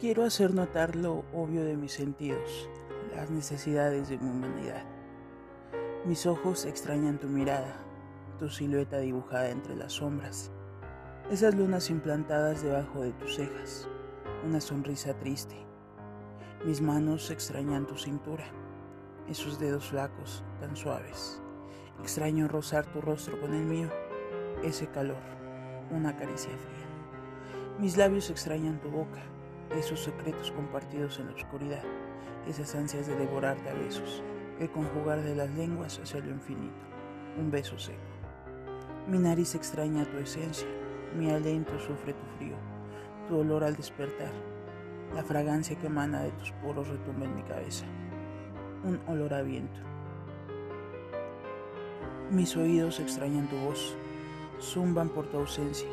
Quiero hacer notar lo obvio de mis sentidos, las necesidades de mi humanidad. Mis ojos extrañan tu mirada, tu silueta dibujada entre las sombras, esas lunas implantadas debajo de tus cejas, una sonrisa triste. Mis manos extrañan tu cintura, esos dedos flacos, tan suaves. Extraño rozar tu rostro con el mío, ese calor, una caricia fría. Mis labios extrañan tu boca, esos secretos compartidos en la oscuridad, esas ansias de devorarte a besos, el conjugar de las lenguas hacia lo infinito, un beso seco. Mi nariz extraña tu esencia, mi aliento sufre tu frío, tu olor al despertar, la fragancia que emana de tus poros retumba en mi cabeza, un olor a viento. Mis oídos extrañan tu voz, zumban por tu ausencia,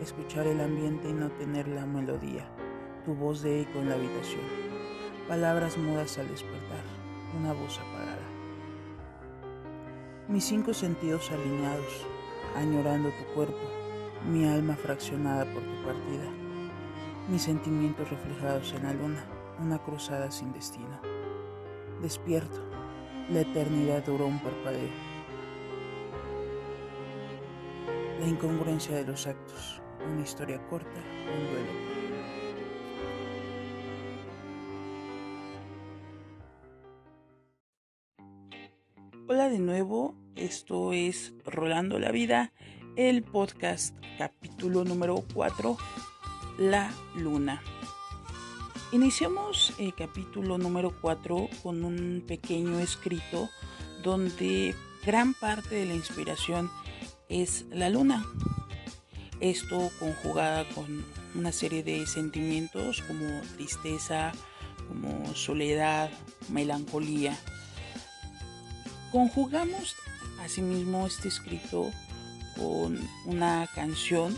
escuchar el ambiente y no tener la melodía tu voz de eco en la habitación, palabras mudas al despertar, una voz apagada. Mis cinco sentidos alineados, añorando tu cuerpo, mi alma fraccionada por tu partida, mis sentimientos reflejados en la luna, una cruzada sin destino. Despierto, la eternidad duró un parpadeo. La incongruencia de los actos, una historia corta, un duelo. Nuevo, esto es Rolando la Vida, el podcast capítulo número 4, La Luna. Iniciamos el capítulo número 4 con un pequeño escrito donde gran parte de la inspiración es la luna. Esto conjugada con una serie de sentimientos como tristeza, como soledad, melancolía Conjugamos asimismo este escrito con una canción.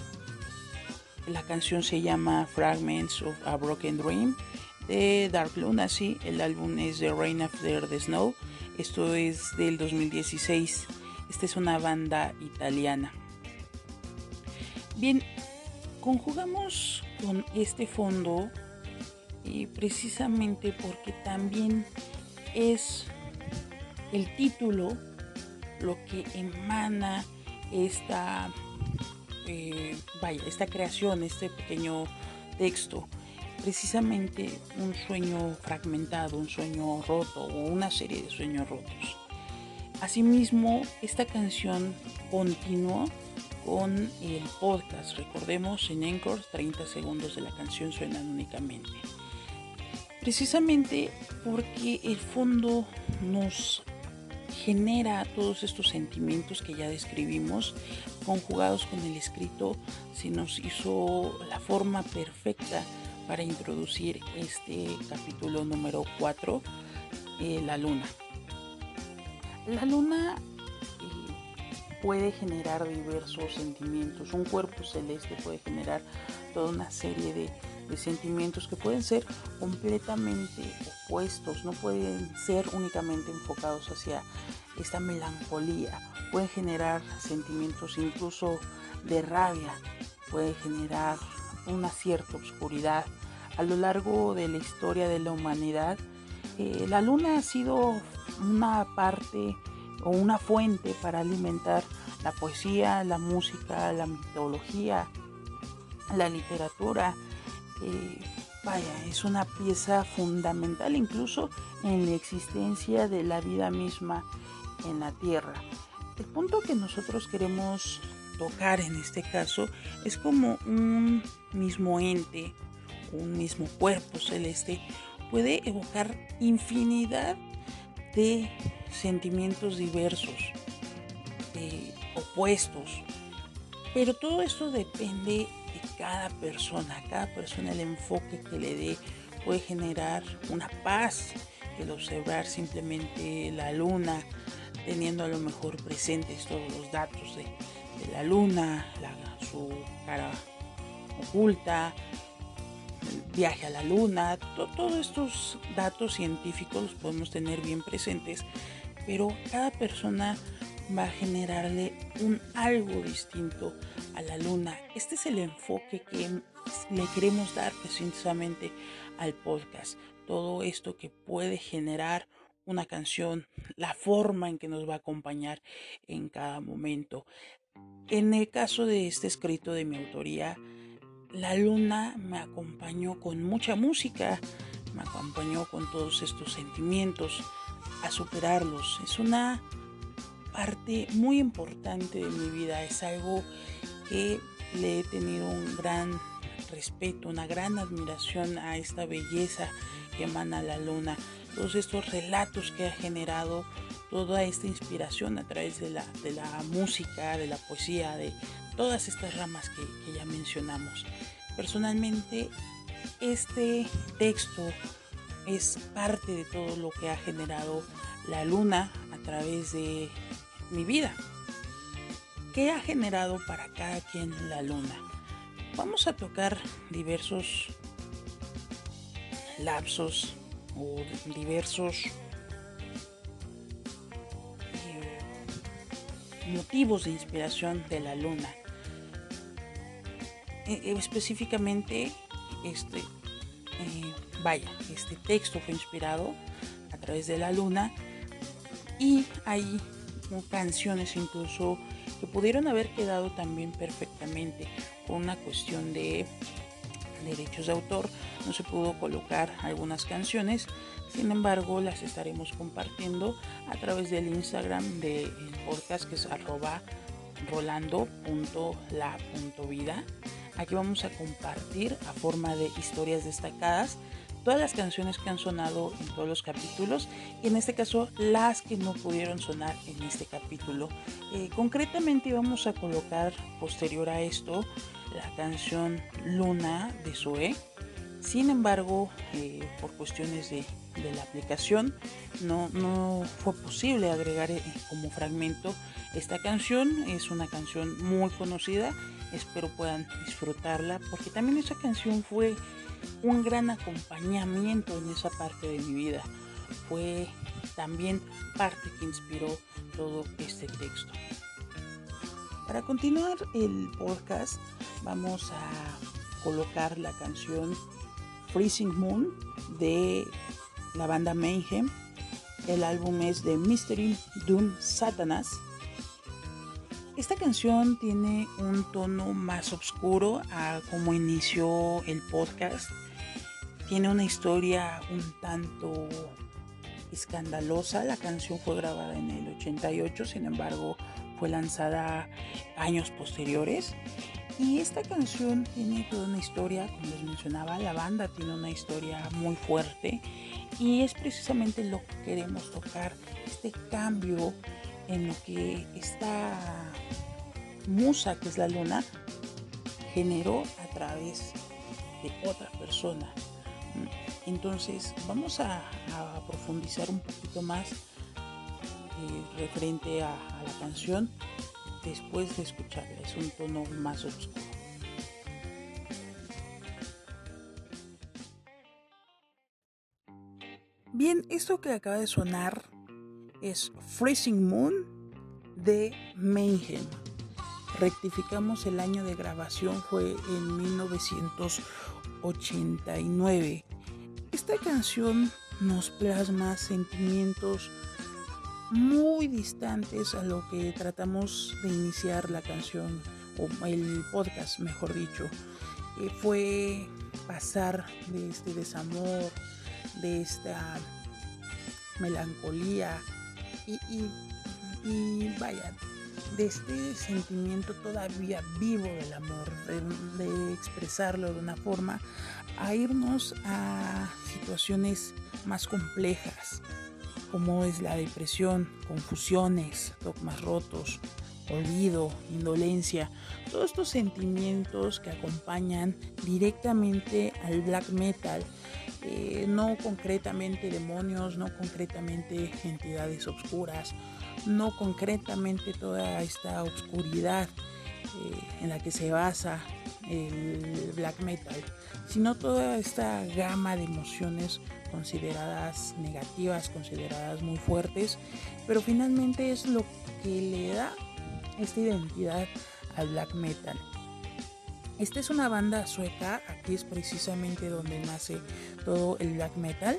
La canción se llama Fragments of a Broken Dream de Dark Lunacy. El álbum es The Rain After the Snow. Esto es del 2016. Esta es una banda italiana. Bien, conjugamos con este fondo y precisamente porque también es el título lo que emana esta, eh, vaya, esta creación, este pequeño texto. Precisamente un sueño fragmentado, un sueño roto o una serie de sueños rotos. Asimismo, esta canción continuó con el podcast. Recordemos en Encore 30 segundos de la canción suenan únicamente. Precisamente porque el fondo nos genera todos estos sentimientos que ya describimos, conjugados con el escrito, se nos hizo la forma perfecta para introducir este capítulo número 4, eh, la luna. La luna eh, puede generar diversos sentimientos, un cuerpo celeste puede generar toda una serie de sentimientos que pueden ser completamente opuestos, no pueden ser únicamente enfocados hacia esta melancolía, pueden generar sentimientos incluso de rabia, puede generar una cierta oscuridad. A lo largo de la historia de la humanidad, eh, la luna ha sido una parte o una fuente para alimentar la poesía, la música, la mitología, la literatura, eh, vaya, es una pieza fundamental incluso en la existencia de la vida misma en la Tierra. El punto que nosotros queremos tocar en este caso es como un mismo ente, un mismo cuerpo celeste puede evocar infinidad de sentimientos diversos, opuestos, pero todo esto depende cada persona, cada persona el enfoque que le dé puede generar una paz, el observar simplemente la luna, teniendo a lo mejor presentes todos los datos de, la luna, su cara oculta, el viaje a la luna, todos estos datos científicos los podemos tener bien presentes, pero cada persona va a generarle un algo distinto a la luna. Este es el enfoque que le queremos dar precisamente al podcast. Todo esto que puede generar una canción, la forma en que nos va a acompañar en cada momento. En el caso de este escrito de mi autoría, la luna me acompañó con mucha música, me acompañó con todos estos sentimientos a superarlos. Es una parte muy importante de mi vida, es algo que le he tenido un gran respeto, una gran admiración a esta belleza que emana la luna, todos estos relatos que ha generado, toda esta inspiración a través de la, de la música, de la poesía, de todas estas ramas que, que ya mencionamos. Personalmente, este texto es parte de todo lo que ha generado la luna a través de mi vida. ¿Qué ha generado para cada quien la luna? Vamos a tocar diversos lapsos o diversos eh, motivos de inspiración de la luna. E, e, específicamente, este, eh, vaya, este texto fue inspirado a través de la luna y canciones incluso que pudieron haber quedado también perfectamente con una cuestión de derechos de autor. No se pudo colocar algunas canciones, sin embargo las estaremos compartiendo a través del Instagram del podcast que es arroba rolando.la.vida. Aquí vamos a compartir a forma de historias destacadas todas las canciones que han sonado en todos los capítulos y en este caso las que no pudieron sonar en este capítulo. Eh, concretamente vamos a colocar posterior a esto la canción Luna de Zoe. Sin embargo, eh, por cuestiones de, la aplicación, no, no, fue posible agregar eh, como fragmento esta canción. Es una canción muy conocida. Espero puedan disfrutarla porque también esa canción fue un gran acompañamiento en esa parte de mi vida. Fue también parte que inspiró todo este texto. Para continuar el podcast vamos a colocar la canción Freezing Moon de la banda Mayhem. El álbum es de Mystery Doom Satanas. Esta canción tiene un tono más oscuro a como inició el podcast. Tiene una historia un tanto escandalosa. La canción fue grabada en el 88, sin embargo fue lanzada años posteriores. Y esta canción tiene toda una historia, como les mencionaba, la banda tiene una historia muy fuerte y es precisamente lo que queremos tocar, este cambio en lo que esta musa, que es la luna, generó a través de otra persona. Entonces vamos a, profundizar un poquito más eh, referente a, a, la canción después de escucharla. Es un tono más oscuro. Bien, esto que acaba de sonar es Freezing Moon de Mayhem. Rectificamos el año de grabación, fue en 1989. Esta canción nos plasma sentimientos muy distantes a lo que tratamos de iniciar la canción o el podcast, mejor dicho. Eh, fue pasar de este desamor, de esta melancolía y, y, vaya, de este sentimiento todavía vivo del amor, de, expresarlo de una forma, a irnos a situaciones más complejas, como es la depresión, confusiones, dogmas rotos, olvido, indolencia, todos estos sentimientos que acompañan directamente al black metal, eh, no concretamente demonios, no concretamente entidades oscuras, no concretamente toda esta oscuridad en la que se basa el black metal, sino toda esta gama de emociones consideradas negativas, consideradas muy fuertes, pero finalmente es lo que le da esta identidad al black metal. Esta es una banda sueca, aquí es precisamente donde nace todo el black metal.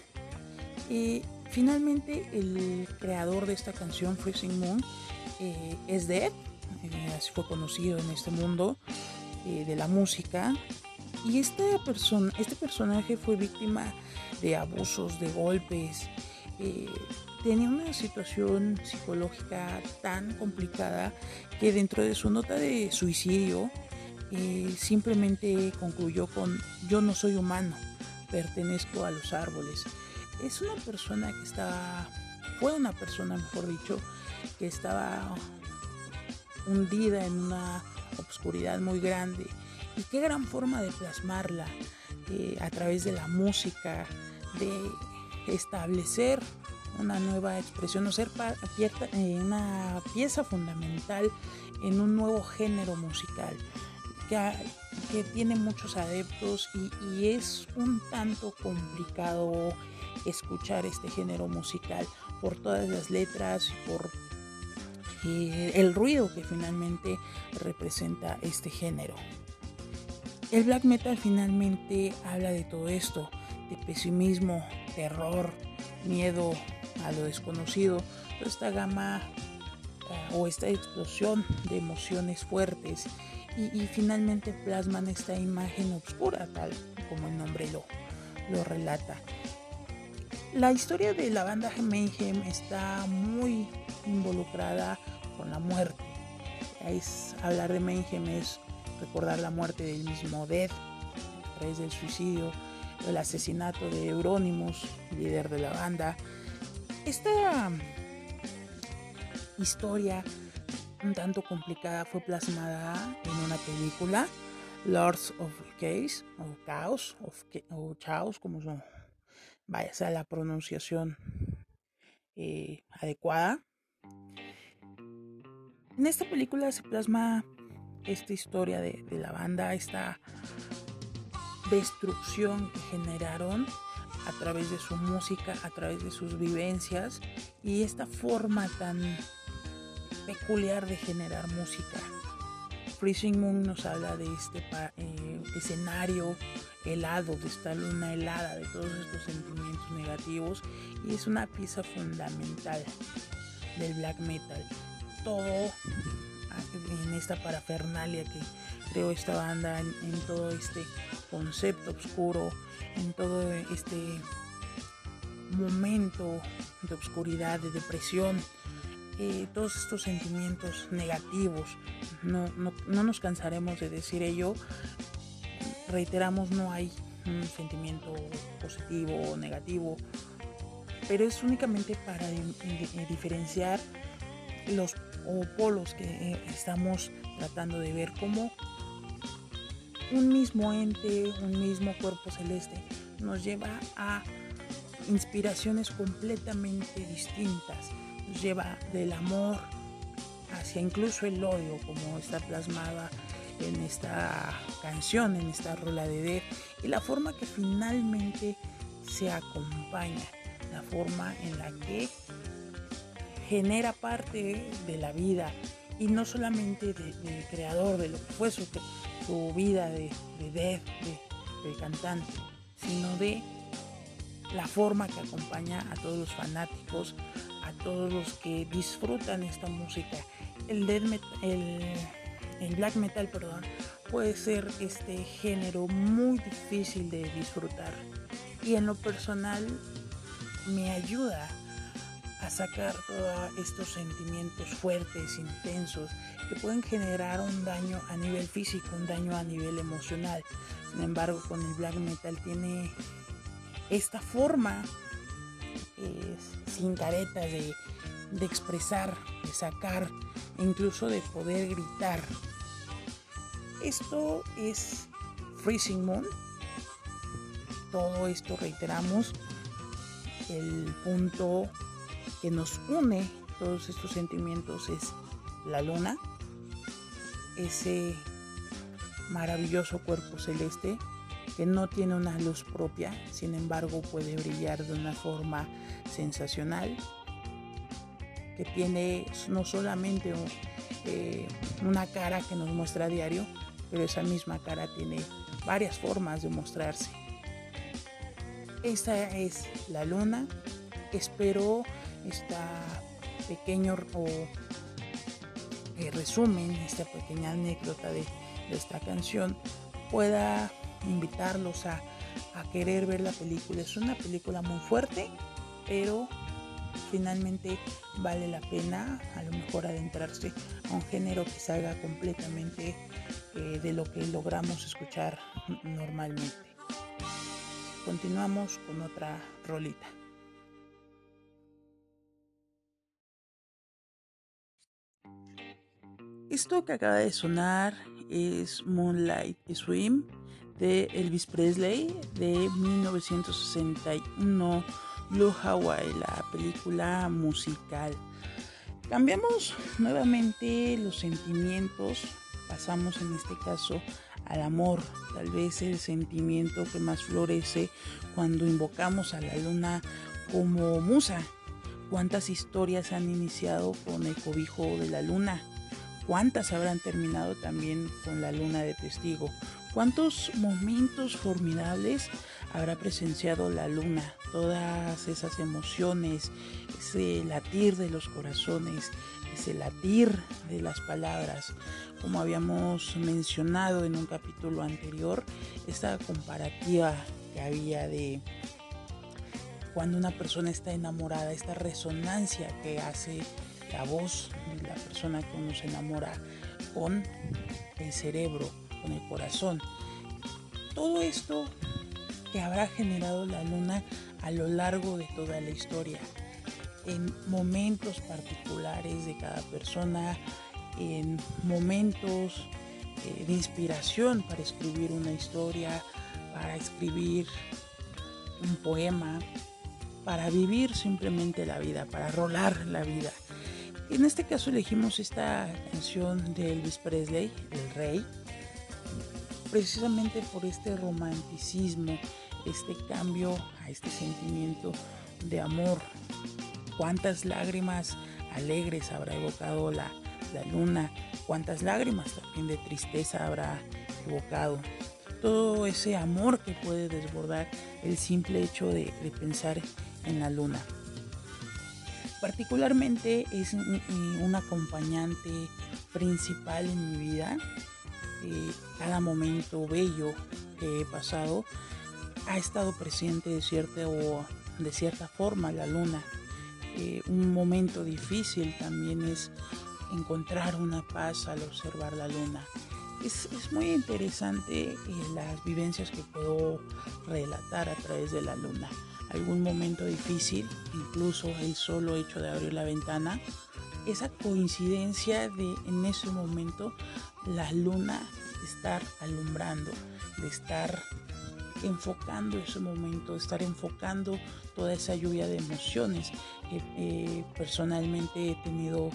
Y finalmente el creador de esta canción, Freezing Moon, eh, es Dead, eh, así fue conocido en este mundo eh, de la música. Y esta persona, este personaje fue víctima de abusos, de golpes. tenía una situación psicológica tan complicada que dentro de su nota de suicidio simplemente concluyó con yo no soy humano, pertenezco a los árboles. Es una persona que estaba, fue una persona mejor dicho, que estaba hundida en una obscuridad muy grande. Y qué gran forma de plasmarla eh, a través de la música, de establecer una nueva expresión o ser eh, una pieza fundamental en un nuevo género musical que, tiene muchos adeptos y, es un tanto complicado escuchar este género musical por todas las letras y por eh, el ruido que finalmente representa este género. El black metal finalmente habla de todo esto, de pesimismo, terror, miedo a lo desconocido, toda esta gama eh, o esta explosión de emociones fuertes y, finalmente plasman esta imagen oscura, tal como el nombre lo, lo relata. La historia de la banda Mayhem está muy involucrada con la muerte. Es, hablar de Mayhem es recordar la muerte del mismo Death a través del suicidio, el asesinato de Euronymous, líder de la banda. Esta historia un tanto complicada fue plasmada en una película, Lords of Chaos, o Chaos, o Chaos, como vaya sea la pronunciación eh, adecuada. En esta película se plasma esta historia de la banda, esta destrucción que generaron a través de su música, a través de sus vivencias y esta forma tan peculiar de generar música. Freezing Moon nos habla de este eh, escenario helado, de esta luna helada, de todos estos sentimientos negativos y es una pieza fundamental del black metal. Todo en esta parafernalia que creó esta banda, en, en todo este concepto oscuro, en todo este momento de oscuridad, de depresión, eh, todos estos sentimientos negativos. No, no, no, nos cansaremos de decir ello. Reiteramos, no hay un sentimiento positivo o negativo, pero es únicamente para diferenciar los polos que eh, estamos tratando de ver como un mismo ente, un mismo cuerpo celeste nos lleva a inspiraciones completamente distintas lleva del amor hacia incluso el odio, como está plasmada en esta canción, en esta rola de Death, y la forma que finalmente se acompaña, la forma en la que genera parte de la vida y no solamente del creador, de lo que fue su, vida de, de de, de cantante, sino de la forma que acompaña a todos los fanáticos, todos los que disfrutan esta música. El, black metal perdón, puede ser este género muy difícil de disfrutar y en lo personal me ayuda a sacar todos estos sentimientos fuertes, intensos, que pueden generar un daño a nivel físico, un daño a nivel emocional. Sin embargo, con el black metal tiene esta forma sin caretas de, de expresar, de sacar, incluso de poder gritar. Esto es Freezing Moon. Todo esto reiteramos. El punto que nos une todos estos sentimientos es la luna. ese maravilloso cuerpo celeste que no tiene una luz propia, sin embargo puede brillar de una forma sensacional, que tiene no solamente eh, una cara que nos muestra a diario, pero esa misma cara tiene varias formas de mostrarse. Esta es la luna. Espero esta pequeño o resumen, esta pequeña anécdota de, esta canción pueda invitarlos a, a querer ver la película. Es una película muy fuerte, pero finalmente vale la pena a lo mejor adentrarse a un género que salga completamente eh, de lo que logramos escuchar normalmente. Continuamos con otra rolita. Esto que acaba de sonar es Moonlight Swim de Elvis Presley de 1961 Blue Hawaii, la película musical. Cambiamos nuevamente los sentimientos, pasamos en este caso al amor, tal vez el sentimiento que más florece cuando invocamos a la luna como musa. ¿Cuántas historias han iniciado con el cobijo de la luna? ¿Cuántas habrán terminado también con la luna de testigo? ¿Cuántos momentos formidables habrá presenciado la luna? Todas esas emociones, ese latir de los corazones, ese latir de las palabras. Como habíamos mencionado en un capítulo anterior, esta comparativa que había de cuando una persona está enamorada, esta resonancia que hace la voz de la persona que uno se enamora con el cerebro con el corazón. Todo esto que habrá generado la luna a lo largo de toda la historia, en momentos particulares de cada persona, en momentos eh, de inspiración para escribir una historia, para escribir un poema, para vivir simplemente la vida, para rolar la vida. En este caso elegimos esta canción de Elvis Presley, El Rey, precisamente por este romanticismo, este cambio a este sentimiento de amor. Cuántas lágrimas alegres habrá evocado la, luna, cuántas lágrimas también de tristeza habrá evocado. Todo ese amor que puede desbordar el simple hecho de, pensar en la luna. Particularmente es un acompañante principal en mi vida cada momento bello que he pasado ha estado presente de cierta, o de cierta forma la luna. Eh, un momento difícil también es encontrar una paz al observar la luna. Es, muy interesante eh, las vivencias que puedo relatar a través de la luna. Algún momento difícil, incluso el solo hecho de abrir la ventana, esa coincidencia de en ese momento la luna estar alumbrando, de estar enfocando ese momento, de estar enfocando toda esa lluvia de emociones que eh, personalmente he tenido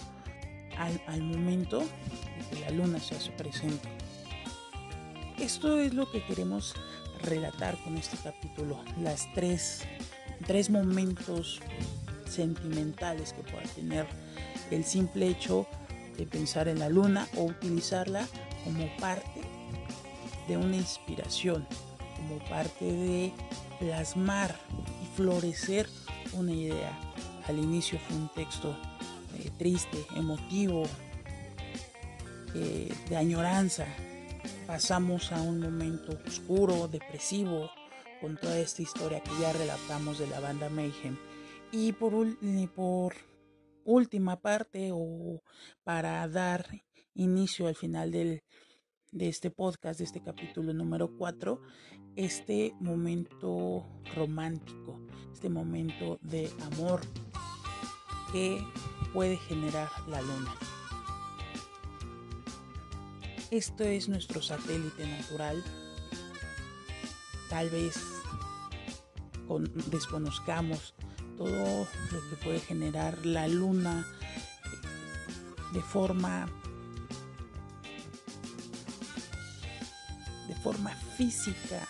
al, al momento de que la luna se hace presente. Esto es lo que queremos relatar con este capítulo, las tres, tres momentos sentimentales que pueda tener el simple hecho de pensar en la luna o utilizarla como parte de una inspiración, como parte de plasmar y florecer una idea. Al inicio fue un texto eh, triste, emotivo, eh, de añoranza. Pasamos a un momento oscuro, depresivo, con toda esta historia que ya relatamos de la banda Mayhem. Y por, por última parte o para dar inicio al final del, de este podcast, de este capítulo número 4, este momento romántico, este momento de amor que puede generar la luna. Esto es nuestro satélite natural. Tal vez desconozcamos todo lo que puede generar la luna de forma forma física,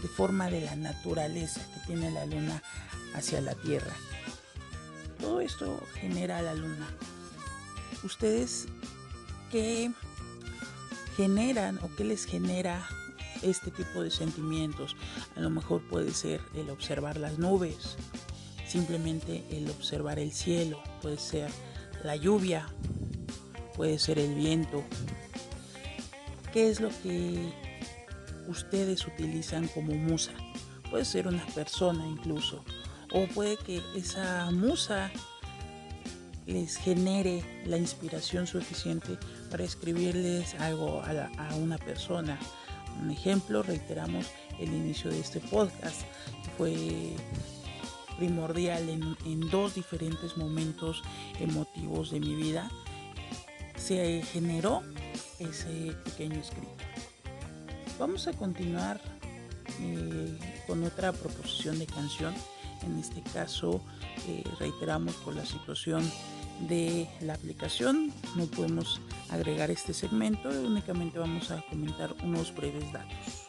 de forma de la naturaleza que tiene la luna hacia la Tierra. Todo esto genera la luna. ¿Ustedes qué generan o qué les genera este tipo de sentimientos? A lo mejor puede ser el observar las nubes, simplemente el observar el cielo, puede ser la lluvia, puede ser el viento. ¿Qué es lo que ustedes utilizan como musa? Puede ser una persona incluso. O puede que esa musa les genere la inspiración suficiente para escribirles algo a, una persona. Un ejemplo, reiteramos el inicio de este podcast, fue primordial en, dos diferentes momentos emotivos de mi vida. Se generó ese pequeño escrito. Vamos a continuar eh, con otra proposición de canción. En este caso, eh, reiteramos por la situación de la aplicación, no podemos agregar este segmento, únicamente vamos a comentar unos breves datos.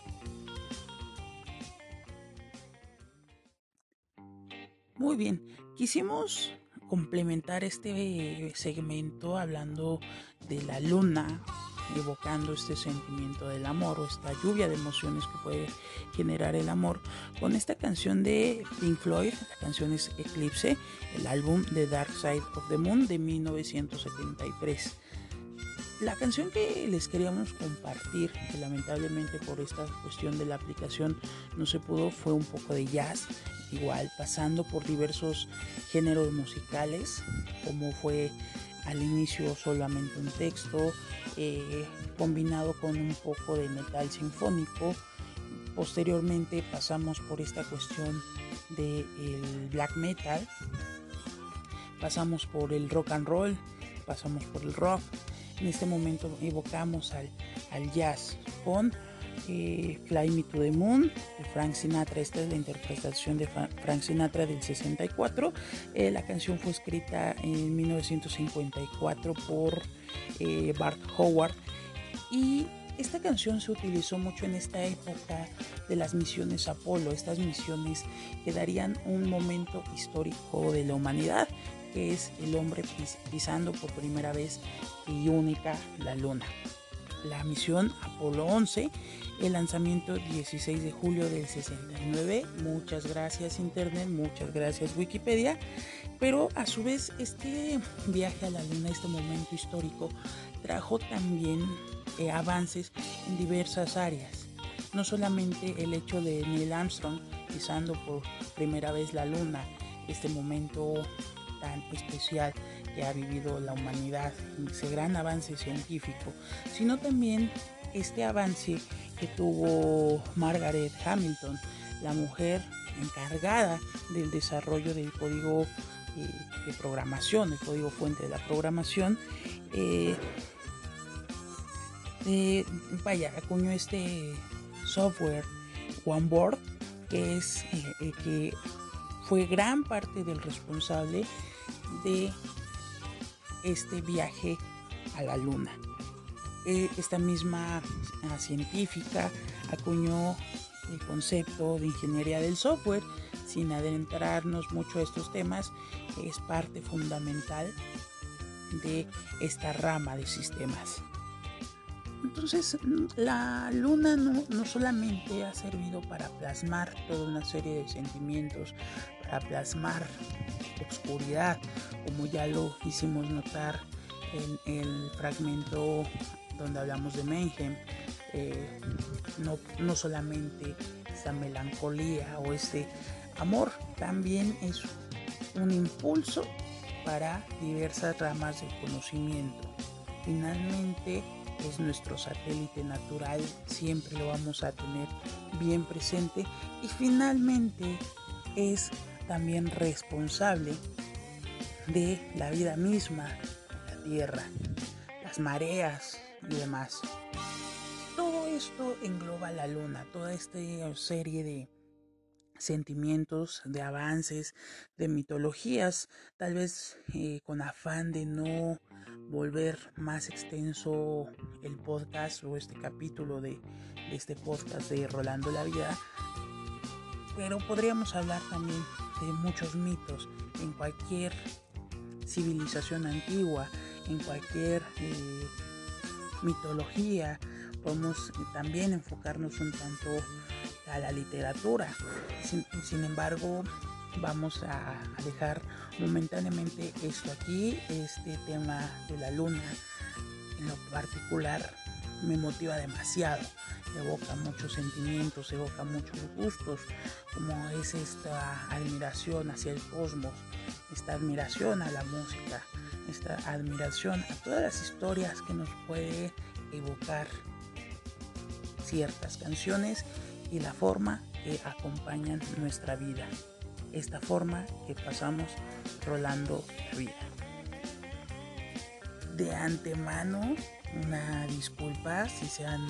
Muy bien, quisimos complementar este segmento hablando de la luna evocando este sentimiento del amor o esta lluvia de emociones que puede generar el amor con esta canción de Pink Floyd, la canción es Eclipse, el álbum The Dark Side of the Moon de 1973. La canción que les queríamos compartir, que lamentablemente por esta cuestión de la aplicación no se pudo, fue un poco de jazz, igual pasando por diversos géneros musicales, como fue al inicio solamente un texto, eh, combinado con un poco de metal sinfónico. Posteriormente pasamos por esta cuestión del black metal, pasamos por el rock and roll, pasamos por el rock. En este momento evocamos al, al jazz con eh, Fly Me to the Moon de Frank Sinatra. Esta es la interpretación de Frank Sinatra del 64. Eh, la canción fue escrita en 1954 por eh, Bart Howard y esta canción se utilizó mucho en esta época de las misiones Apolo, estas misiones que darían un momento histórico de la humanidad, que es el hombre pisando por primera vez y única la luna la misión Apolo 11, el lanzamiento 16 de julio del 69. Muchas gracias Internet, muchas gracias Wikipedia. Pero a su vez este viaje a la Luna, este momento histórico, trajo también eh, avances en diversas áreas. No solamente el hecho de Neil Armstrong pisando por primera vez la Luna, este momento tan especial que ha vivido la humanidad, ese gran avance científico, sino también este avance que tuvo Margaret Hamilton, la mujer encargada del desarrollo del código eh, de programación, el código fuente de la programación. Eh, vaya, acuñó este software OneBoard, que es eh, que fue gran parte del responsable de este viaje a la luna. Eh, esta misma ah, científica acuñó el concepto de ingeniería del software sin adentrarnos mucho a estos temas, es parte fundamental de esta rama de sistemas. Entonces, la luna no, no, solamente ha servido para plasmar toda una serie de sentimientos, para plasmar oscuridad, como ya lo hicimos notar en el fragmento donde hablamos de Mayhem, eh, no, no solamente esa melancolía o ese amor, también es un impulso para diversas ramas del conocimiento. Finalmente es nuestro satélite natural, siempre lo vamos a tener bien presente y finalmente es también responsable de la vida misma, la tierra, las mareas y demás. Todo esto engloba la luna, toda esta serie de sentimientos, de avances, de mitologías, tal vez eh, con afán de no volver más extenso el podcast o este capítulo de, este podcast de Rolando la Vida, pero podríamos hablar también de muchos mitos en cualquier civilización antigua, en cualquier eh, mitología. Podemos también enfocarnos un tanto a la literatura. Sin, embargo, vamos a, dejar momentáneamente esto aquí, este tema de la luna en lo particular me motiva demasiado, evoca muchos sentimientos, evoca muchos gustos, como es esta admiración hacia el cosmos, esta admiración a la música, esta admiración a todas las historias que nos puede evocar ciertas canciones y la forma que acompañan nuestra vida, esta forma que pasamos rolando la vida. De antemano, una disculpa si se han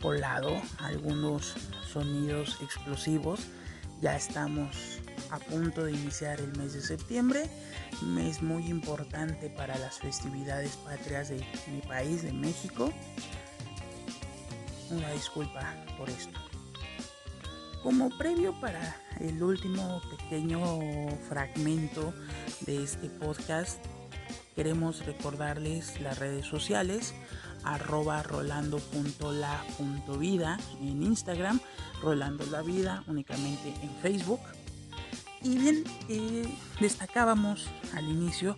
colado algunos sonidos explosivos. Ya estamos a punto de iniciar el mes de septiembre, mes muy importante para las festividades patrias de mi país, de México. Una disculpa por esto. Como previo para el último pequeño fragmento de este podcast, queremos recordarles las redes sociales arroba rolando.la.vida en Instagram, Rolando la Vida únicamente en Facebook y bien, eh, destacábamos al inicio,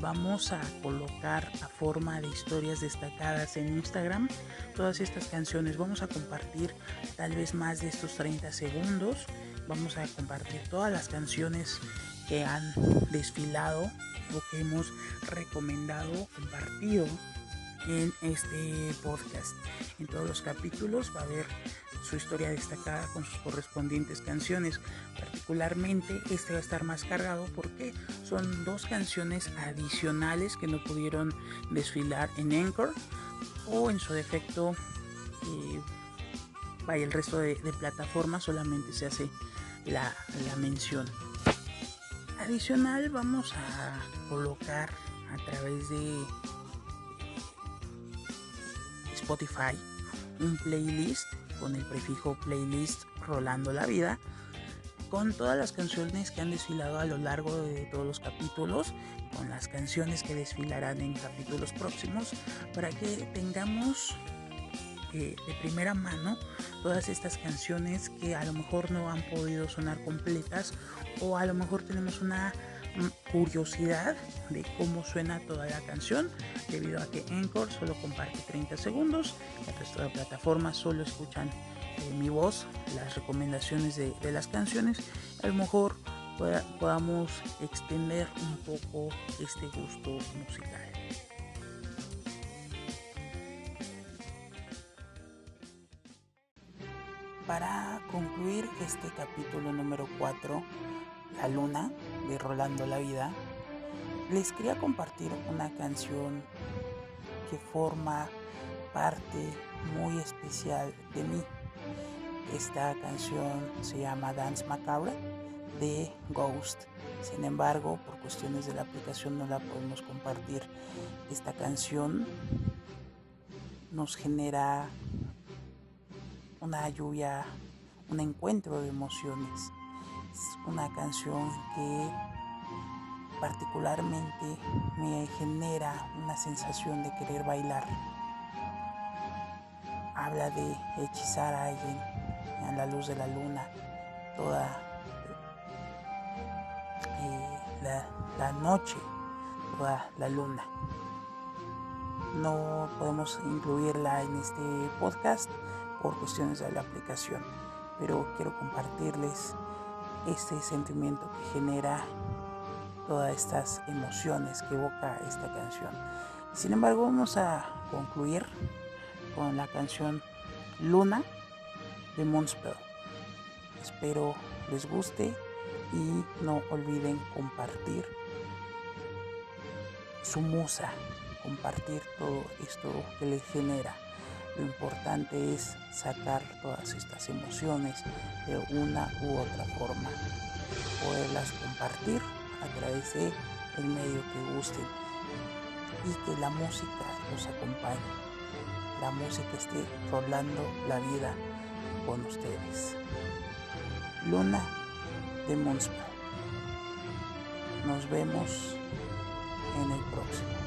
vamos a colocar a forma de historias destacadas en Instagram todas estas canciones. Vamos a compartir tal vez más de estos 30 segundos. Vamos a compartir todas las canciones que han desfilado o que hemos recomendado, compartido en este podcast. En todos los capítulos va a haber su historia destacada con sus correspondientes canciones. Particularmente este va a estar más cargado porque son dos canciones adicionales que no pudieron desfilar en Anchor o en su defecto eh, vaya el resto de, plataformas solamente se hace la, la mención. Adicional vamos a colocar a través de Spotify un playlist con el prefijo playlist Rolando la Vida con todas las canciones que han desfilado a lo largo de todos los capítulos, con las canciones que desfilarán en capítulos próximos, para que tengamos eh, de primera mano todas estas canciones que a lo mejor no han podido sonar completas o a lo mejor tenemos una curiosidad de cómo suena toda la canción, debido a que Encore solo comparte 30 segundos, el resto de plataformas solo escuchan eh, mi voz, las recomendaciones de, las canciones, a lo mejor podamos extender un poco este gusto musical. Para concluir este capítulo número 4, La Luna, de Rolando la Vida, les quería compartir una canción que forma parte muy especial de mí. Esta canción se llama Dance Macabre de Ghost. Sin embargo, por cuestiones de la aplicación no la podemos compartir. Esta canción nos genera una lluvia, un encuentro de emociones una canción que particularmente me genera una sensación de querer bailar. Habla de hechizar a alguien en la luz de la luna, toda eh, la, la noche, toda la luna. No podemos incluirla en este podcast por cuestiones de la aplicación, pero quiero compartirles este sentimiento que genera todas estas emociones que evoca esta canción. Sin embargo, vamos a concluir con la canción Luna de Moonspell. Espero les guste y no olviden compartir su musa, compartir todo esto que les genera. Lo importante es sacar todas estas emociones de una u otra forma, poderlas compartir a través de el medio que gusten y que la música los acompañe. la música esté rolando la vida con ustedes. Luna de Monspa. Nos vemos en el próximo.